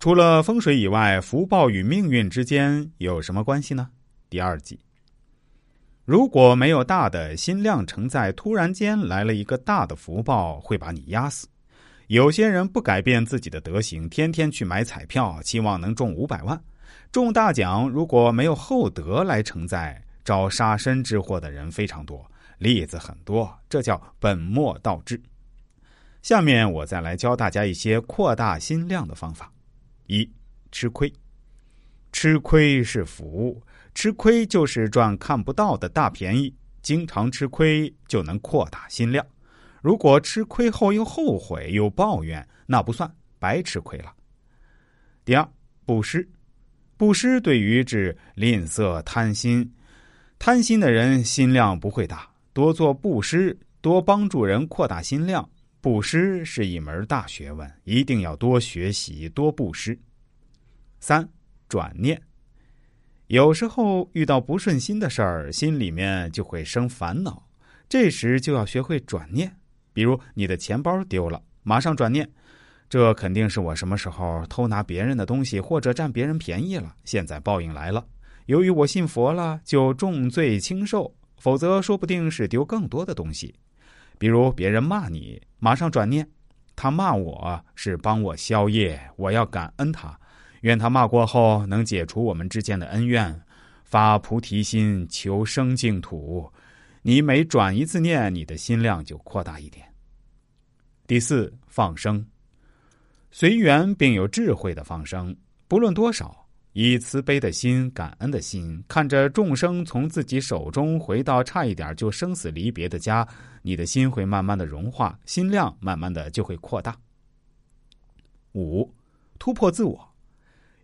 除了风水以外，福报与命运之间有什么关系呢？第二集。如果没有大的心量承载，突然间来了一个大的福报，会把你压死。有些人不改变自己的德行，天天去买彩票，期望能中五百万、中大奖。如果没有厚德来承载，招杀身之祸的人非常多，例子很多。这叫本末倒置。下面我再来教大家一些扩大心量的方法。一吃亏，吃亏是福，吃亏就是赚看不到的大便宜。经常吃亏就能扩大心量。如果吃亏后又后悔又抱怨，那不算白吃亏了。第二，布施，布施对于治吝啬贪心，贪心的人心量不会大。多做布施，多帮助人，扩大心量。布施是一门大学问，一定要多学习，多布施。三转念，有时候遇到不顺心的事儿，心里面就会生烦恼，这时就要学会转念。比如你的钱包丢了，马上转念，这肯定是我什么时候偷拿别人的东西，或者占别人便宜了，现在报应来了。由于我信佛了，就重罪轻受，否则说不定是丢更多的东西。比如别人骂你，马上转念，他骂我是帮我消业，我要感恩他，愿他骂过后能解除我们之间的恩怨，发菩提心求生净土。你每转一次念，你的心量就扩大一点。第四，放生，随缘并有智慧的放生，不论多少。以慈悲的心、感恩的心，看着众生从自己手中回到差一点就生死离别的家，你的心会慢慢的融化，心量慢慢的就会扩大。五，突破自我。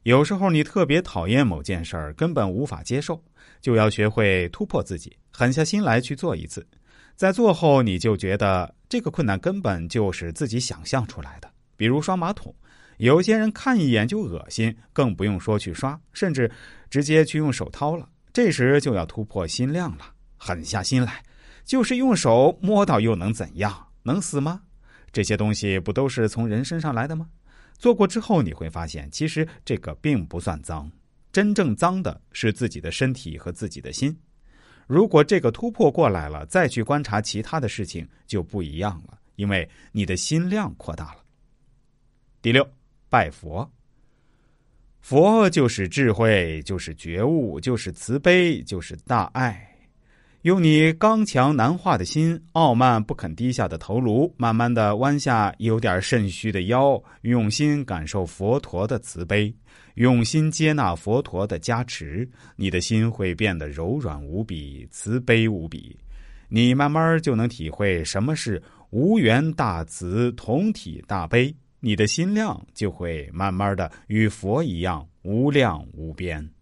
有时候你特别讨厌某件事儿，根本无法接受，就要学会突破自己，狠下心来去做一次。在做后，你就觉得这个困难根本就是自己想象出来的，比如刷马桶。有些人看一眼就恶心，更不用说去刷，甚至直接去用手掏了。这时就要突破心量了，狠下心来，就是用手摸到又能怎样？能死吗？这些东西不都是从人身上来的吗？做过之后你会发现，其实这个并不算脏，真正脏的是自己的身体和自己的心。如果这个突破过来了，再去观察其他的事情就不一样了，因为你的心量扩大了。第六。拜佛，佛就是智慧，就是觉悟，就是慈悲，就是大爱。用你刚强难化的心，傲慢不肯低下的头颅，慢慢的弯下有点肾虚的腰，用心感受佛陀的慈悲，用心接纳佛陀的加持，你的心会变得柔软无比，慈悲无比。你慢慢就能体会什么是无缘大慈，同体大悲。你的心量就会慢慢的与佛一样无量无边。